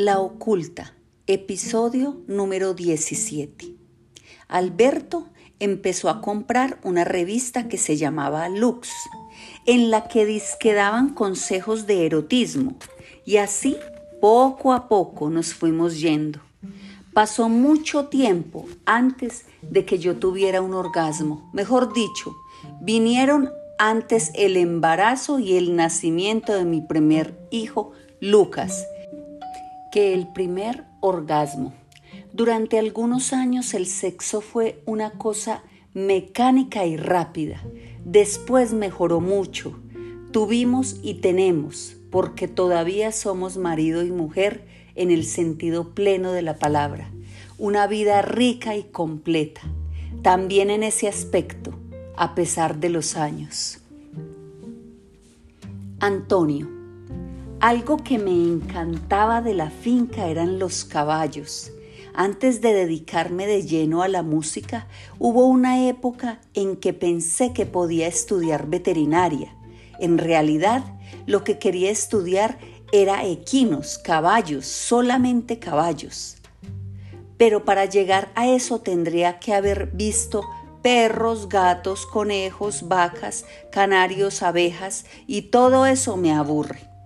La Oculta, episodio número 17. Alberto empezó a comprar una revista que se llamaba Lux, en la que disquedaban consejos de erotismo, y así poco a poco nos fuimos yendo. Pasó mucho tiempo antes de que yo tuviera un orgasmo, mejor dicho, vinieron antes el embarazo y el nacimiento de mi primer hijo, Lucas, que el primer orgasmo. Durante algunos años el sexo fue una cosa mecánica y rápida. Después mejoró mucho. Tuvimos y tenemos, porque todavía somos marido y mujer en el sentido pleno de la palabra. Una vida rica y completa. También en ese aspecto, a pesar de los años. Antonio. Algo que me encantaba de la finca eran los caballos. Antes de dedicarme de lleno a la música, hubo una época en que pensé que podía estudiar veterinaria. En realidad, lo que quería estudiar era equinos, caballos, solamente caballos. Pero para llegar a eso tendría que haber visto perros, gatos, conejos, vacas, canarios, abejas y todo eso me aburre.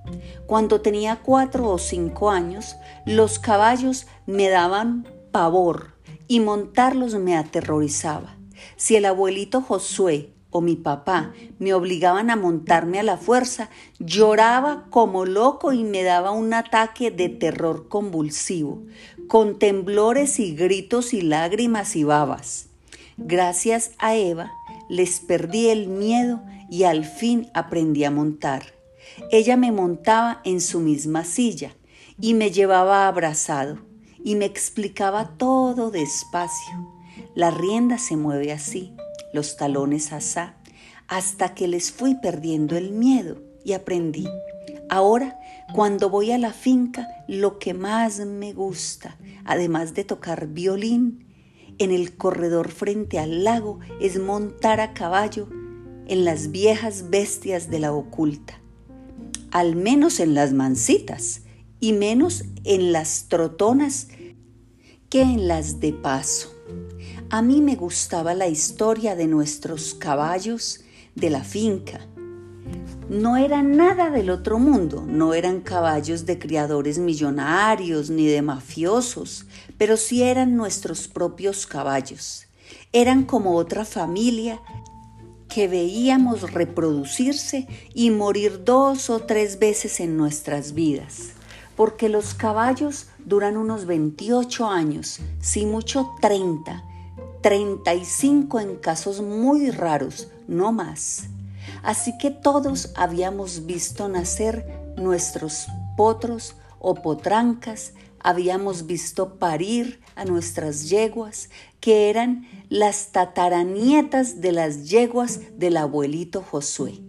Cuando tenía cuatro o cinco años, los caballos me daban pavor y montarlos me aterrorizaba. Si el abuelito Josué o mi papá me obligaban a montarme a la fuerza, lloraba como loco y me daba un ataque de terror convulsivo, con temblores y gritos y lágrimas y babas. Gracias a Eva les perdí el miedo y al fin aprendí a montar. Ella me montaba en su misma silla y me llevaba abrazado y me explicaba todo despacio. La rienda se mueve así, los talones asá, hasta que les fui perdiendo el miedo y aprendí. Ahora, cuando voy a la finca, lo que más me gusta, además de tocar violín, en el corredor frente al lago es montar a caballo en las viejas bestias de la oculta al menos en las mansitas y menos en las trotonas que en las de paso. A mí me gustaba la historia de nuestros caballos de la finca. No eran nada del otro mundo, no eran caballos de criadores millonarios ni de mafiosos, pero sí eran nuestros propios caballos. Eran como otra familia que veíamos reproducirse y morir dos o tres veces en nuestras vidas, porque los caballos duran unos 28 años, si mucho 30, 35 en casos muy raros, no más. Así que todos habíamos visto nacer nuestros potros o potrancas, habíamos visto parir a nuestras yeguas, que eran las tataranietas de las yeguas del abuelito Josué.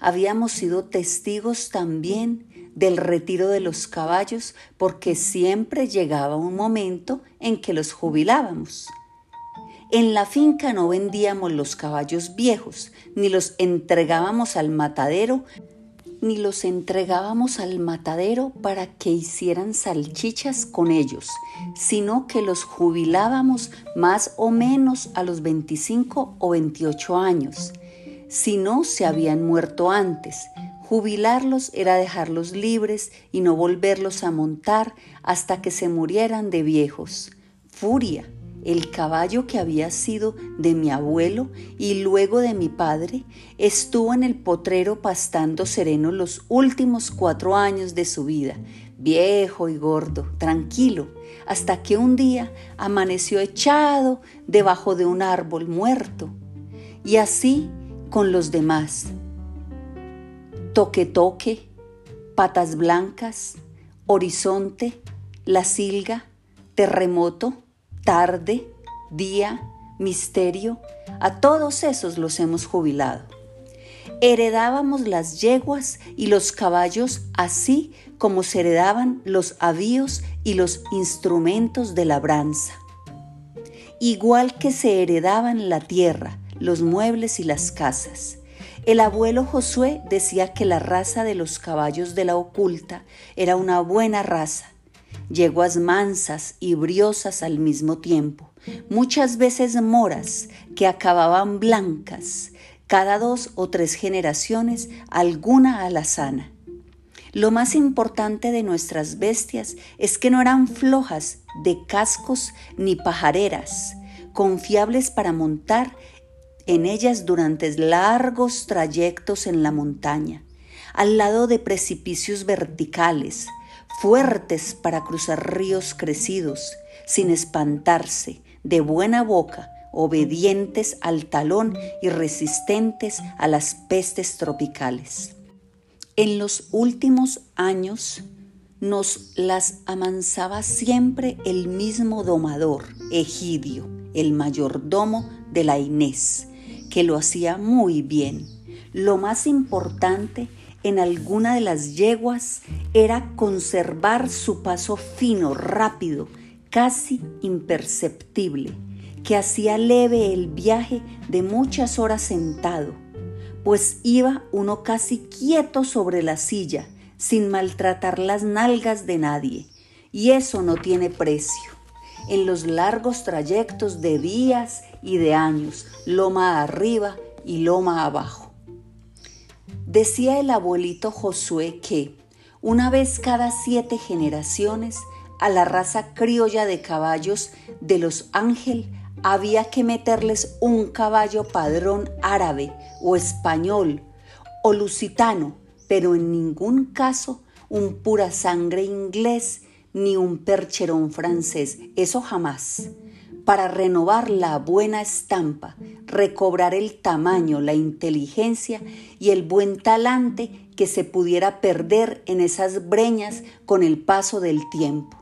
Habíamos sido testigos también del retiro de los caballos porque siempre llegaba un momento en que los jubilábamos. En la finca no vendíamos los caballos viejos, ni los entregábamos al matadero, ni los entregábamos al matadero para que hicieran salchichas con ellos, sino que los jubilábamos más o menos a los 25 o 28 años. Si no se habían muerto antes, jubilarlos era dejarlos libres y no volverlos a montar hasta que se murieran de viejos. Furia el caballo que había sido de mi abuelo y luego de mi padre, estuvo en el potrero pastando sereno los últimos cuatro años de su vida, viejo y gordo, tranquilo, hasta que un día amaneció echado debajo de un árbol muerto. Y así con los demás. Toque toque, patas blancas, horizonte, la silga, terremoto, tarde, día, misterio, a todos esos los hemos jubilado. Heredábamos las yeguas y los caballos así como se heredaban los avíos y los instrumentos de labranza. Igual que se heredaban la tierra, los muebles y las casas. El abuelo Josué decía que la raza de los caballos de la oculta era una buena raza yeguas mansas y briosas al mismo tiempo, muchas veces moras que acababan blancas, cada dos o tres generaciones alguna alazana. Lo más importante de nuestras bestias es que no eran flojas de cascos ni pajareras, confiables para montar en ellas durante largos trayectos en la montaña, al lado de precipicios verticales, fuertes para cruzar ríos crecidos, sin espantarse, de buena boca, obedientes al talón y resistentes a las pestes tropicales. En los últimos años nos las amansaba siempre el mismo domador, Egidio, el mayordomo de la Inés, que lo hacía muy bien. Lo más importante en alguna de las yeguas era conservar su paso fino, rápido, casi imperceptible, que hacía leve el viaje de muchas horas sentado, pues iba uno casi quieto sobre la silla, sin maltratar las nalgas de nadie, y eso no tiene precio. En los largos trayectos de días y de años, loma arriba y loma abajo. Decía el abuelito Josué que, una vez cada siete generaciones, a la raza criolla de caballos de los Ángel había que meterles un caballo padrón árabe o español o lusitano, pero en ningún caso un pura sangre inglés ni un percherón francés, eso jamás para renovar la buena estampa, recobrar el tamaño, la inteligencia y el buen talante que se pudiera perder en esas breñas con el paso del tiempo.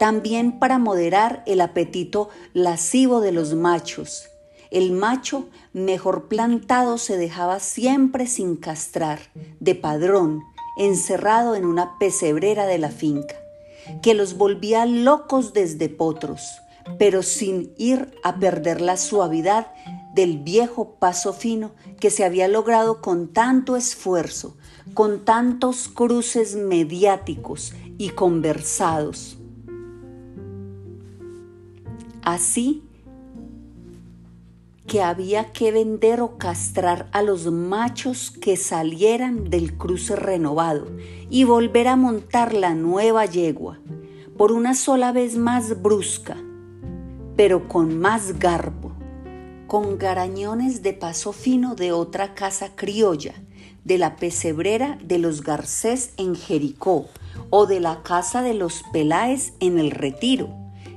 También para moderar el apetito lascivo de los machos. El macho mejor plantado se dejaba siempre sin castrar, de padrón, encerrado en una pesebrera de la finca, que los volvía locos desde potros pero sin ir a perder la suavidad del viejo paso fino que se había logrado con tanto esfuerzo, con tantos cruces mediáticos y conversados. Así que había que vender o castrar a los machos que salieran del cruce renovado y volver a montar la nueva yegua, por una sola vez más brusca, pero con más garbo, con garañones de paso fino de otra casa criolla, de la pesebrera de los Garcés en Jericó o de la casa de los Peláez en el Retiro,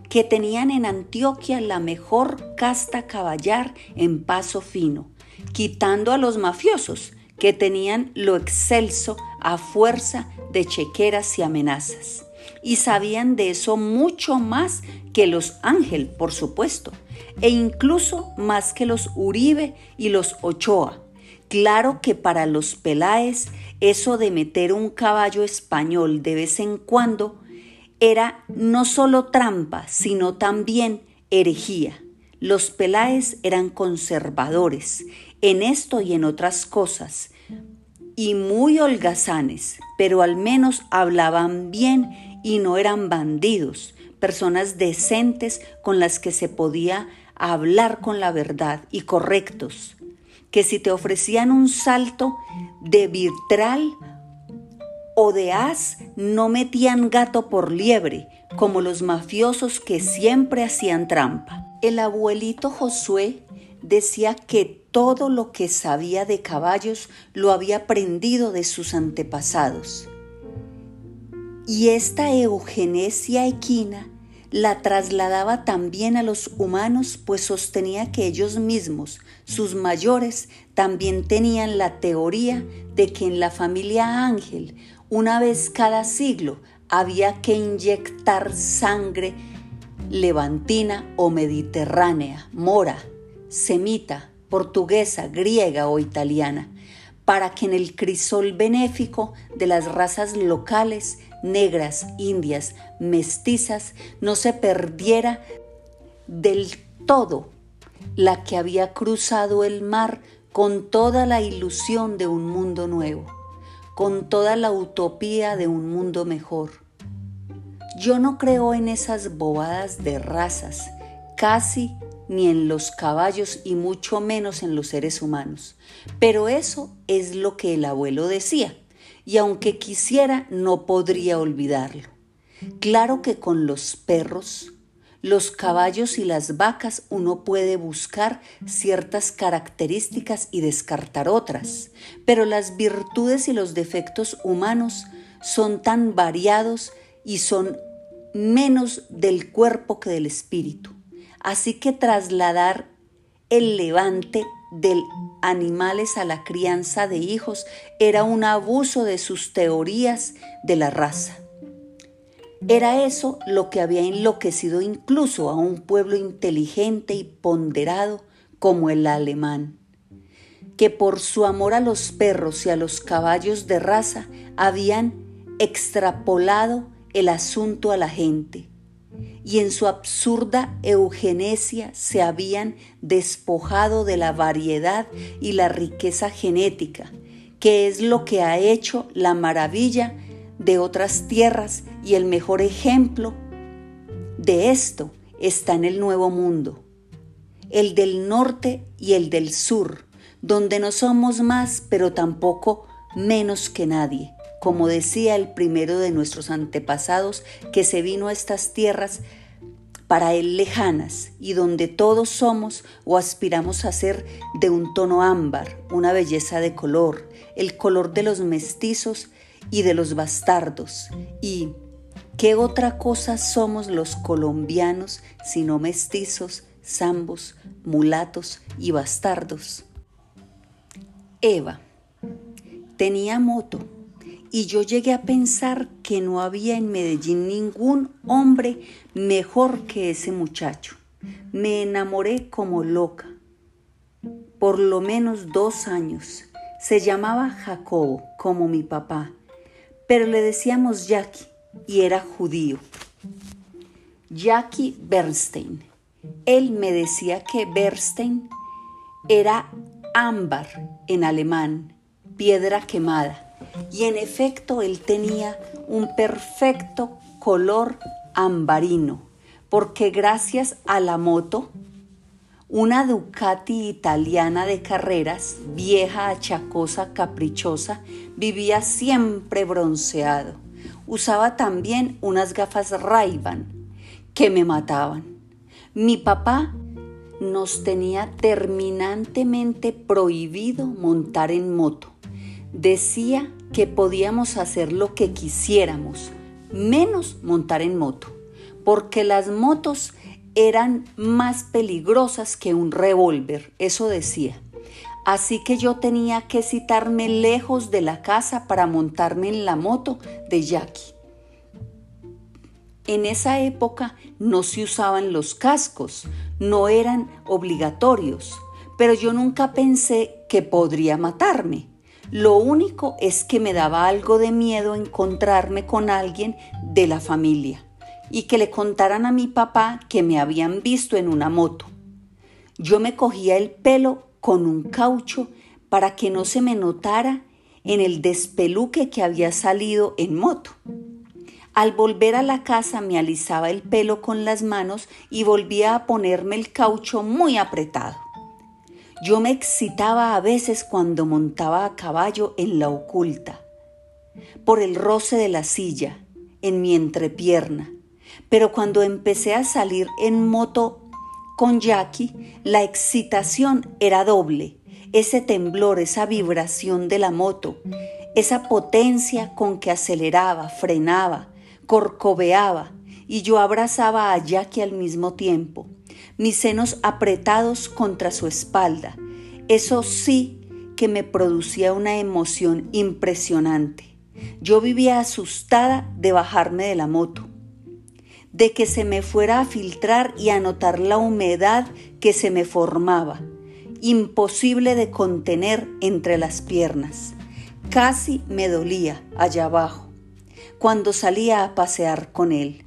que tenían en Antioquia la mejor casta caballar en paso fino, quitando a los mafiosos, que tenían lo excelso a fuerza de chequeras y amenazas y sabían de eso mucho más que los Ángel, por supuesto, e incluso más que los Uribe y los Ochoa. Claro que para los Peláez eso de meter un caballo español de vez en cuando era no solo trampa, sino también herejía. Los Peláez eran conservadores en esto y en otras cosas, y muy holgazanes, pero al menos hablaban bien y no eran bandidos, personas decentes con las que se podía hablar con la verdad y correctos, que si te ofrecían un salto de vitral o de as, no metían gato por liebre, como los mafiosos que siempre hacían trampa. El abuelito Josué decía que todo lo que sabía de caballos lo había aprendido de sus antepasados y esta eugenesia equina la trasladaba también a los humanos, pues sostenía que ellos mismos, sus mayores, también tenían la teoría de que en la familia ángel, una vez cada siglo, había que inyectar sangre levantina o mediterránea, mora, semita, portuguesa, griega o italiana, para que en el crisol benéfico de las razas locales negras, indias, mestizas, no se perdiera del todo la que había cruzado el mar con toda la ilusión de un mundo nuevo, con toda la utopía de un mundo mejor. Yo no creo en esas bobadas de razas, casi ni en los caballos y mucho menos en los seres humanos. Pero eso es lo que el abuelo decía, y aunque quisiera no podría olvidarlo. Claro que con los perros, los caballos y las vacas uno puede buscar ciertas características y descartar otras, pero las virtudes y los defectos humanos son tan variados y son menos del cuerpo que del espíritu. Así que trasladar el levante de animales a la crianza de hijos era un abuso de sus teorías de la raza. Era eso lo que había enloquecido incluso a un pueblo inteligente y ponderado como el alemán, que por su amor a los perros y a los caballos de raza habían extrapolado el asunto a la gente y en su absurda eugenesia se habían despojado de la variedad y la riqueza genética, que es lo que ha hecho la maravilla de otras tierras y el mejor ejemplo de esto está en el Nuevo Mundo, el del norte y el del sur, donde no somos más pero tampoco menos que nadie como decía el primero de nuestros antepasados, que se vino a estas tierras para él lejanas y donde todos somos o aspiramos a ser de un tono ámbar, una belleza de color, el color de los mestizos y de los bastardos. ¿Y qué otra cosa somos los colombianos sino mestizos, zambos, mulatos y bastardos? Eva tenía moto y yo llegué a pensar que no había en Medellín ningún hombre mejor que ese muchacho. Me enamoré como loca, por lo menos dos años. Se llamaba Jacobo, como mi papá, pero le decíamos Jackie y era judío. Jackie Bernstein. Él me decía que Bernstein era ámbar en alemán, piedra quemada y en efecto él tenía un perfecto color ambarino, porque gracias a la moto, una Ducati italiana de carreras, vieja, achacosa, caprichosa, vivía siempre bronceado. Usaba también unas gafas ray que me mataban. Mi papá nos tenía terminantemente prohibido montar en moto. Decía que podíamos hacer lo que quisiéramos, menos montar en moto, porque las motos eran más peligrosas que un revólver, eso decía. Así que yo tenía que citarme lejos de la casa para montarme en la moto de Jackie. En esa época no se usaban los cascos, no eran obligatorios, pero yo nunca pensé que podría matarme. Lo único es que me daba algo de miedo encontrarme con alguien de la familia y que le contaran a mi papá que me habían visto en una moto. Yo me cogía el pelo con un caucho para que no se me notara en el despeluque que había salido en moto. Al volver a la casa me alisaba el pelo con las manos y volvía a ponerme el caucho muy apretado. Yo me excitaba a veces cuando montaba a caballo en la oculta, por el roce de la silla, en mi entrepierna, pero cuando empecé a salir en moto con Jackie, la excitación era doble, ese temblor, esa vibración de la moto, esa potencia con que aceleraba, frenaba, corcoveaba, y yo abrazaba a Jackie al mismo tiempo mis senos apretados contra su espalda. Eso sí que me producía una emoción impresionante. Yo vivía asustada de bajarme de la moto, de que se me fuera a filtrar y a notar la humedad que se me formaba, imposible de contener entre las piernas. Casi me dolía allá abajo cuando salía a pasear con él.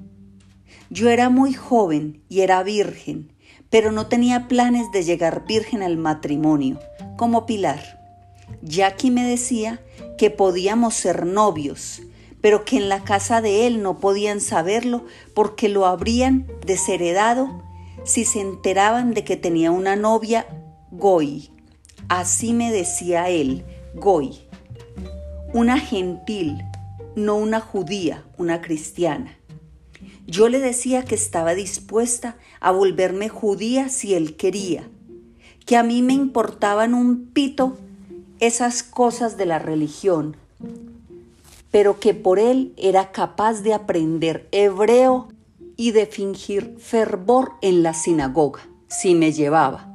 Yo era muy joven y era virgen, pero no tenía planes de llegar virgen al matrimonio, como Pilar. Jackie me decía que podíamos ser novios, pero que en la casa de él no podían saberlo porque lo habrían desheredado si se enteraban de que tenía una novia Goy. Así me decía él, Goy. Una gentil, no una judía, una cristiana. Yo le decía que estaba dispuesta a volverme judía si él quería, que a mí me importaban un pito esas cosas de la religión, pero que por él era capaz de aprender hebreo y de fingir fervor en la sinagoga, si me llevaba,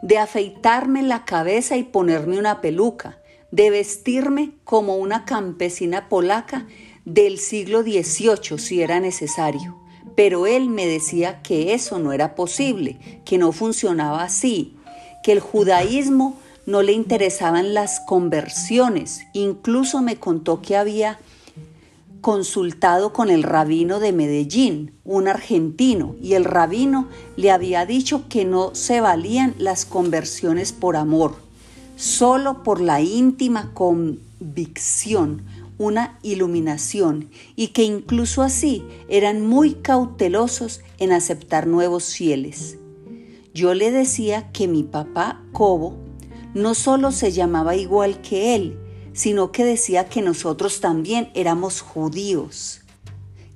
de afeitarme la cabeza y ponerme una peluca, de vestirme como una campesina polaca del siglo XVIII si era necesario. Pero él me decía que eso no era posible, que no funcionaba así, que el judaísmo no le interesaban las conversiones. Incluso me contó que había consultado con el rabino de Medellín, un argentino, y el rabino le había dicho que no se valían las conversiones por amor, solo por la íntima convicción, una iluminación, y que incluso así eran muy cautelosos en aceptar nuevos fieles. Yo le decía que mi papá Cobo no solo se llamaba igual que él, sino que decía que nosotros también éramos judíos,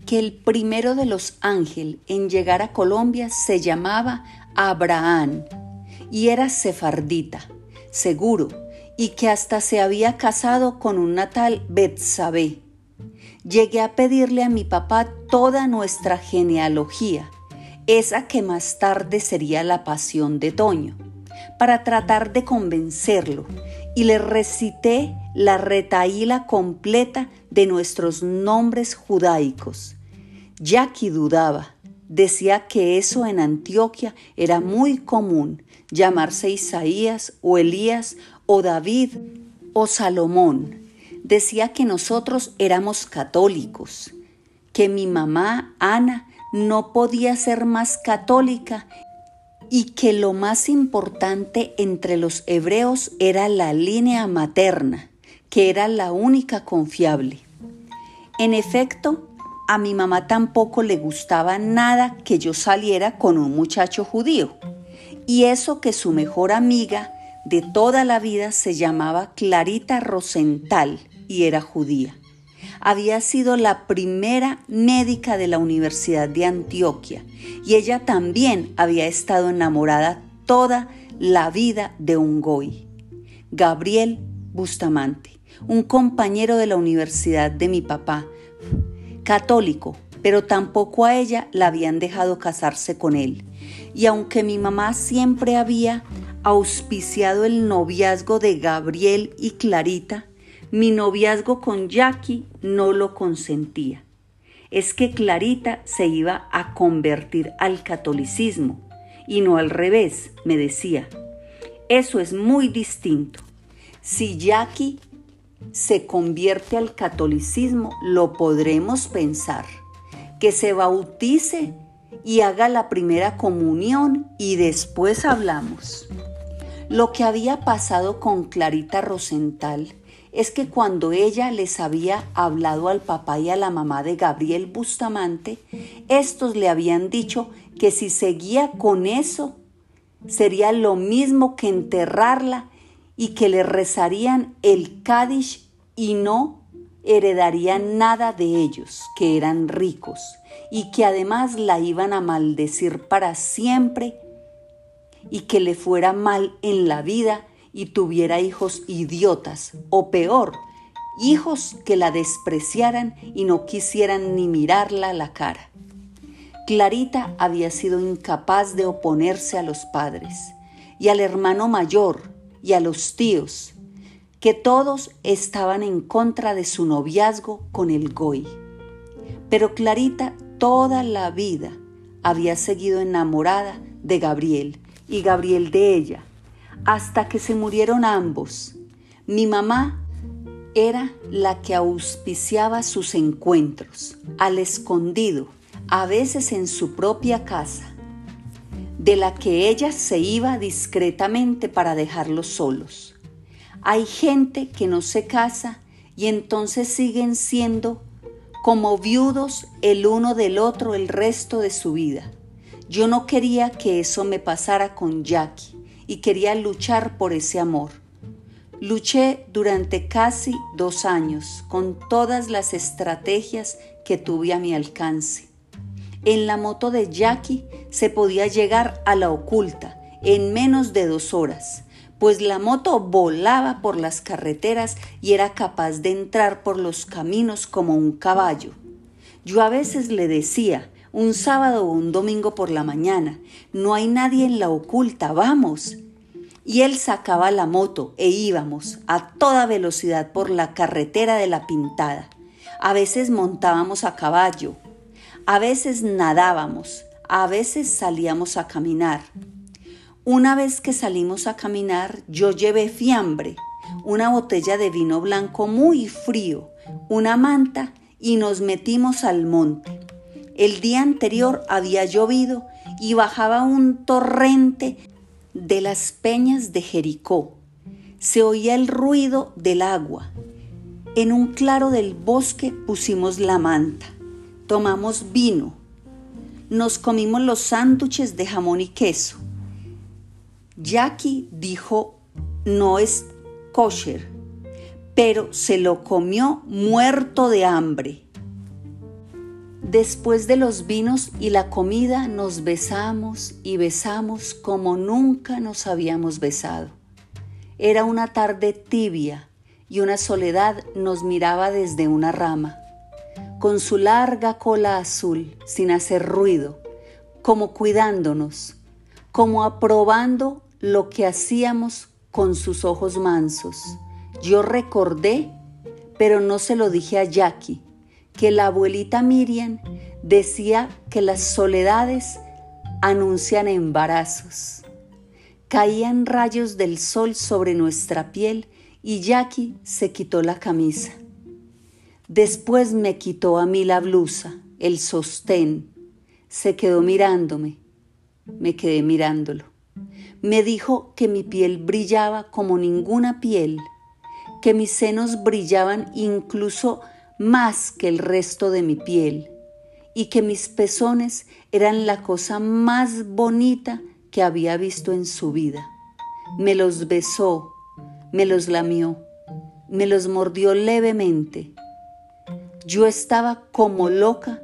que el primero de los ángeles en llegar a Colombia se llamaba Abraham y era sefardita, seguro, y que hasta se había casado con un natal Betsabé. Llegué a pedirle a mi papá toda nuestra genealogía, esa que más tarde sería la pasión de Toño para tratar de convencerlo y le recité la retaíla completa de nuestros nombres judaicos. Jackie dudaba, decía que eso en Antioquia era muy común, llamarse Isaías o Elías o David o Salomón. Decía que nosotros éramos católicos, que mi mamá, Ana, no podía ser más católica y que lo más importante entre los hebreos era la línea materna, que era la única confiable. En efecto, a mi mamá tampoco le gustaba nada que yo saliera con un muchacho judío, y eso que su mejor amiga de toda la vida se llamaba Clarita Rosenthal y era judía había sido la primera médica de la Universidad de Antioquia y ella también había estado enamorada toda la vida de un goy, Gabriel Bustamante, un compañero de la universidad de mi papá, católico, pero tampoco a ella la habían dejado casarse con él. Y aunque mi mamá siempre había auspiciado el noviazgo de Gabriel y Clarita, mi noviazgo con Jackie no lo consentía. Es que Clarita se iba a convertir al catolicismo y no al revés, me decía. Eso es muy distinto. Si Jackie se convierte al catolicismo, lo podremos pensar. Que se bautice y haga la primera comunión y después hablamos. Lo que había pasado con Clarita Rosenthal es que cuando ella les había hablado al papá y a la mamá de Gabriel Bustamante, estos le habían dicho que si seguía con eso, sería lo mismo que enterrarla y que le rezarían el Kadish y no heredarían nada de ellos, que eran ricos, y que además la iban a maldecir para siempre y que le fuera mal en la vida y tuviera hijos idiotas, o peor, hijos que la despreciaran y no quisieran ni mirarla a la cara. Clarita había sido incapaz de oponerse a los padres y al hermano mayor y a los tíos, que todos estaban en contra de su noviazgo con el Goy. Pero Clarita toda la vida había seguido enamorada de Gabriel y Gabriel de ella, hasta que se murieron ambos. Mi mamá era la que auspiciaba sus encuentros, al escondido, a veces en su propia casa, de la que ella se iba discretamente para dejarlos solos. Hay gente que no se casa y entonces siguen siendo como viudos el uno del otro el resto de su vida. Yo no quería que eso me pasara con Jackie y quería luchar por ese amor. Luché durante casi dos años con todas las estrategias que tuve a mi alcance. En la moto de Jackie se podía llegar a la oculta en menos de dos horas, pues la moto volaba por las carreteras y era capaz de entrar por los caminos como un caballo. Yo a veces le decía, un sábado o un domingo por la mañana. No hay nadie en la oculta, vamos. Y él sacaba la moto e íbamos a toda velocidad por la carretera de la pintada. A veces montábamos a caballo, a veces nadábamos, a veces salíamos a caminar. Una vez que salimos a caminar, yo llevé fiambre, una botella de vino blanco muy frío, una manta y nos metimos al monte. El día anterior había llovido y bajaba un torrente de las peñas de Jericó. Se oía el ruido del agua. En un claro del bosque pusimos la manta. Tomamos vino. Nos comimos los sándwiches de jamón y queso. Jackie dijo no es kosher, pero se lo comió muerto de hambre. Después de los vinos y la comida nos besamos y besamos como nunca nos habíamos besado. Era una tarde tibia y una soledad nos miraba desde una rama, con su larga cola azul, sin hacer ruido, como cuidándonos, como aprobando lo que hacíamos con sus ojos mansos. Yo recordé, pero no se lo dije a Jackie que la abuelita Miriam decía que las soledades anuncian embarazos. Caían rayos del sol sobre nuestra piel y Jackie se quitó la camisa. Después me quitó a mí la blusa, el sostén. Se quedó mirándome. Me quedé mirándolo. Me dijo que mi piel brillaba como ninguna piel, que mis senos brillaban incluso más que el resto de mi piel y que mis pezones eran la cosa más bonita que había visto en su vida. Me los besó, me los lamió, me los mordió levemente. Yo estaba como loca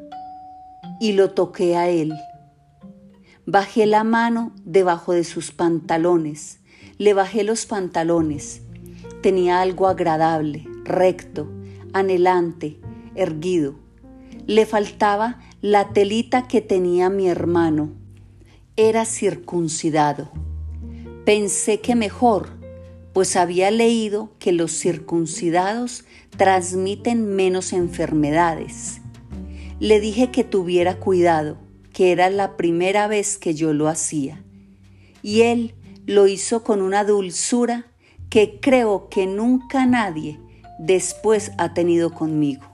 y lo toqué a él. Bajé la mano debajo de sus pantalones, le bajé los pantalones. Tenía algo agradable, recto, anhelante, erguido. Le faltaba la telita que tenía mi hermano. Era circuncidado. Pensé que mejor, pues había leído que los circuncidados transmiten menos enfermedades. Le dije que tuviera cuidado, que era la primera vez que yo lo hacía. Y él lo hizo con una dulzura que creo que nunca nadie después ha tenido conmigo,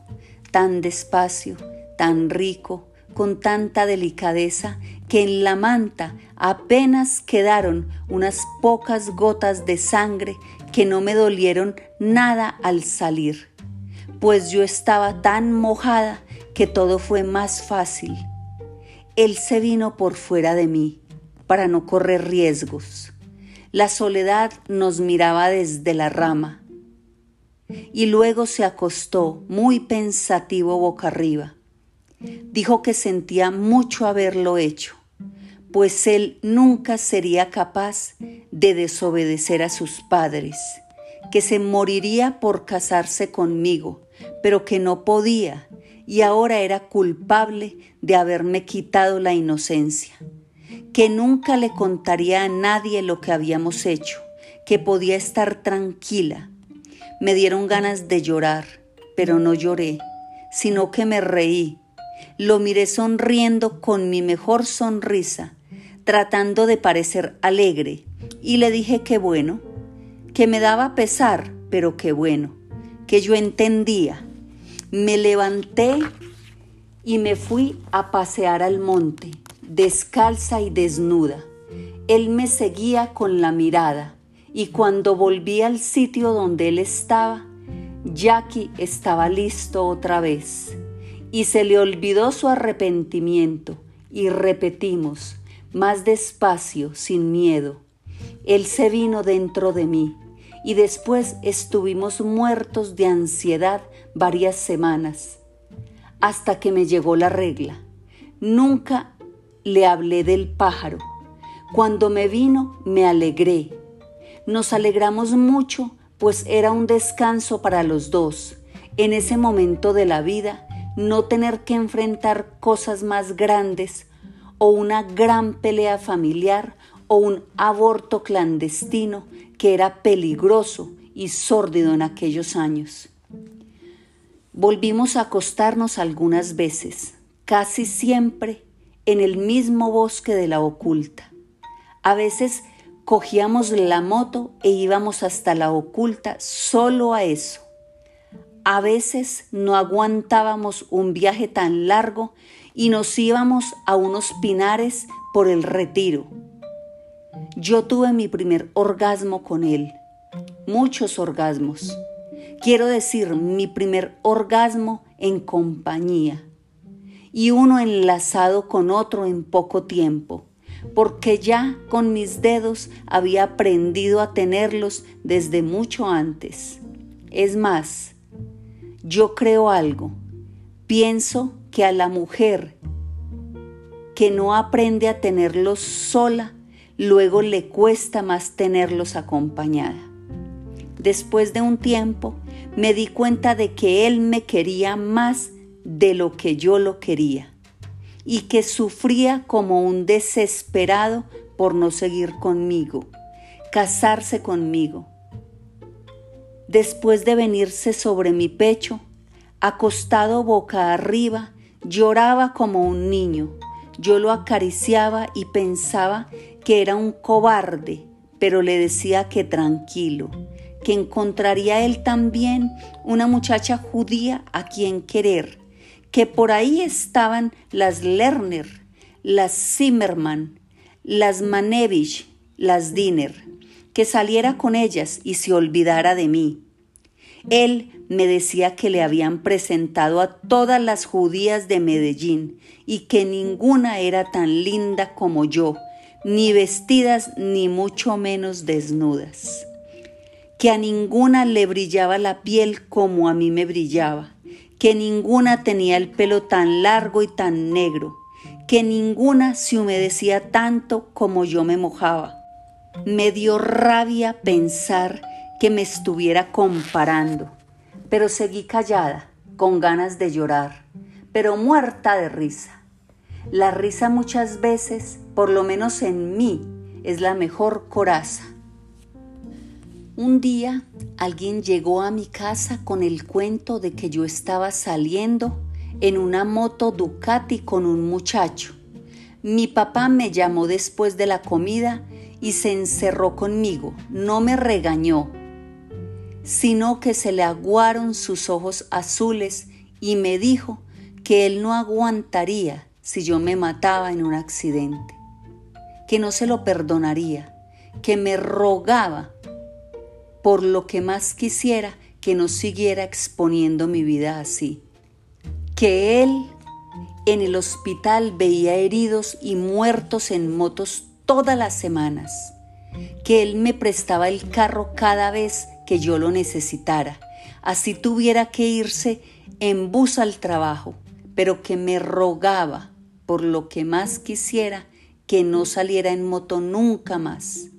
tan despacio, tan rico, con tanta delicadeza, que en la manta apenas quedaron unas pocas gotas de sangre que no me dolieron nada al salir, pues yo estaba tan mojada que todo fue más fácil. Él se vino por fuera de mí para no correr riesgos. La soledad nos miraba desde la rama y luego se acostó muy pensativo boca arriba. Dijo que sentía mucho haberlo hecho, pues él nunca sería capaz de desobedecer a sus padres, que se moriría por casarse conmigo, pero que no podía y ahora era culpable de haberme quitado la inocencia, que nunca le contaría a nadie lo que habíamos hecho, que podía estar tranquila, me dieron ganas de llorar, pero no lloré, sino que me reí. Lo miré sonriendo con mi mejor sonrisa, tratando de parecer alegre, y le dije que bueno, que me daba pesar, pero que bueno, que yo entendía. Me levanté y me fui a pasear al monte, descalza y desnuda. Él me seguía con la mirada y cuando volví al sitio donde él estaba, Jackie estaba listo otra vez Y se le olvidó su arrepentimiento y repetimos, más despacio, sin miedo. Él se vino dentro de mí y después estuvimos muertos de ansiedad varias semanas, hasta que me llegó la regla. Nunca le hablé del pájaro. Cuando me vino, me alegré. Nos alegramos mucho, pues era un descanso para los dos. En ese momento de la vida, no tener que enfrentar cosas más grandes o una gran pelea familiar o un aborto clandestino que era peligroso y sórdido en aquellos años. Volvimos a acostarnos algunas veces, casi siempre en el mismo bosque de la oculta. A veces cogíamos la moto e íbamos hasta la oculta solo a eso. A veces no aguantábamos un viaje tan largo y nos íbamos a unos pinares por el retiro. Yo tuve mi primer orgasmo con él, muchos orgasmos. Quiero decir, mi primer orgasmo en compañía y uno enlazado con otro en poco tiempo, porque ya con mis dedos había aprendido a tenerlos desde mucho antes. Es más, yo creo algo. Pienso que a la mujer que no aprende a tenerlos sola, luego le cuesta más tenerlos acompañada. Después de un tiempo, me di cuenta de que él me quería más de lo que yo lo quería y que sufría como un desesperado por no seguir conmigo, casarse conmigo. Después de venirse sobre mi pecho, acostado boca arriba, lloraba como un niño. Yo lo acariciaba y pensaba que era un cobarde, pero le decía que tranquilo, que encontraría él también una muchacha judía a quien querer que por ahí estaban las Lerner, las Zimmerman, las Manevich, las Diner, que saliera con ellas y se olvidara de mí. Él me decía que le habían presentado a todas las judías de Medellín y que ninguna era tan linda como yo, ni vestidas ni mucho menos desnudas, que a ninguna le brillaba la piel como a mí me brillaba, que ninguna tenía el pelo tan largo y tan negro, que ninguna se humedecía tanto como yo me mojaba. Me dio rabia pensar que me estuviera comparando, pero seguí callada, con ganas de llorar, pero muerta de risa. La risa muchas veces, por lo menos en mí, es la mejor coraza. Un día alguien llegó a mi casa con el cuento de que yo estaba saliendo en una moto Ducati con un muchacho. Mi papá me llamó después de la comida y se encerró conmigo. No me regañó, sino que se le aguaron sus ojos azules y me dijo que él no aguantaría si yo me mataba en un accidente, que no se lo perdonaría, que me rogaba por lo que más quisiera que no siguiera exponiendo mi vida así. Que él en el hospital veía heridos y muertos en motos todas las semanas. Que él me prestaba el carro cada vez que yo lo necesitara. Así tuviera que irse en bus al trabajo, pero que me rogaba por lo que más quisiera que no saliera en moto nunca más.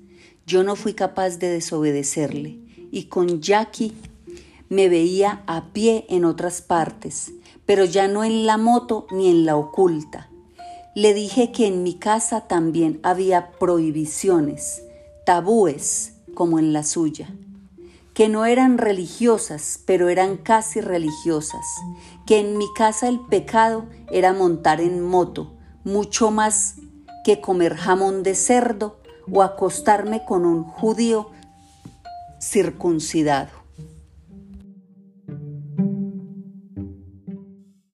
Yo no fui capaz de desobedecerle y con Jackie me veía a pie en otras partes, pero ya no en la moto ni en la oculta. Le dije que en mi casa también había prohibiciones, tabúes, como en la suya, que no eran religiosas, pero eran casi religiosas, que en mi casa el pecado era montar en moto, mucho más que comer jamón de cerdo o acostarme con un judío circuncidado.